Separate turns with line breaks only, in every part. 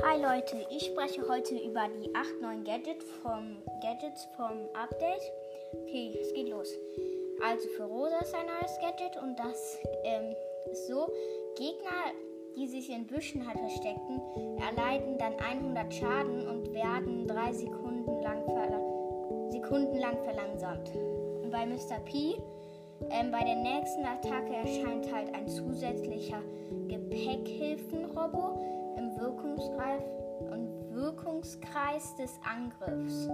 Leute, ich spreche heute über die 8 neuen Gadgets vom, Gadgets vom Update. Okay, es geht los. Also für Rosa ist ein neues Gadget und das ähm, ist so, Gegner, die sich in Büschen halt verstecken, erleiden dann 100 Schaden und werden 3 Sekunden lang, Sekunden lang verlangsamt. Und bei Mr. P, ähm, bei der nächsten Attacke erscheint halt ein zusätzlicher Gepäckhilfenrobo Wirkungskreis, und Wirkungskreis des Angriffs.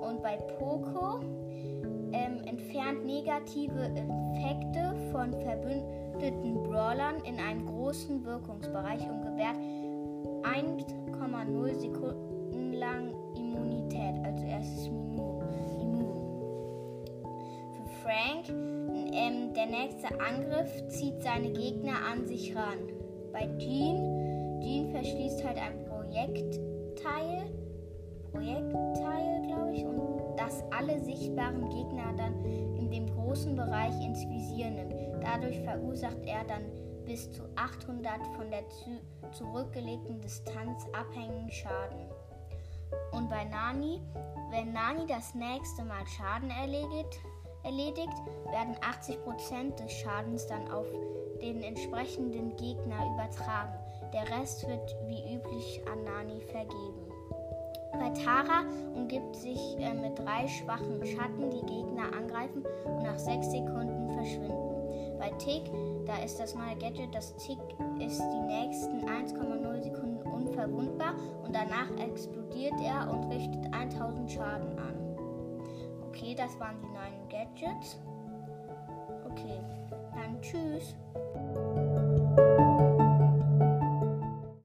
Und bei Poco ähm, entfernt negative Effekte von verbündeten Brawlern in einem großen Wirkungsbereich und gewährt 1,0 Sekunden lang Immunität. Also er ist immun. Für Frank, ähm, der nächste Angriff zieht seine Gegner an sich ran. Bei Jean Jean verschließt halt ein Projektteil, Projektteil, glaube ich, und das alle sichtbaren Gegner dann in dem großen Bereich ins Visier nimmt. Dadurch verursacht er dann bis zu 800 von der zu zurückgelegten Distanz abhängigen Schaden. Und bei Nani, wenn Nani das nächste Mal Schaden erledigt, erledigt werden 80% des Schadens dann auf den entsprechenden Gegner übertragen. Der Rest wird wie üblich an Nani vergeben. Bei Tara umgibt sich äh, mit drei schwachen Schatten die Gegner angreifen und nach sechs Sekunden verschwinden. Bei Tick, da ist das neue Gadget, das Tick ist die nächsten 1,0 Sekunden unverwundbar und danach explodiert er und richtet 1000 Schaden an. Okay, das waren die neuen Gadgets. Okay, dann tschüss.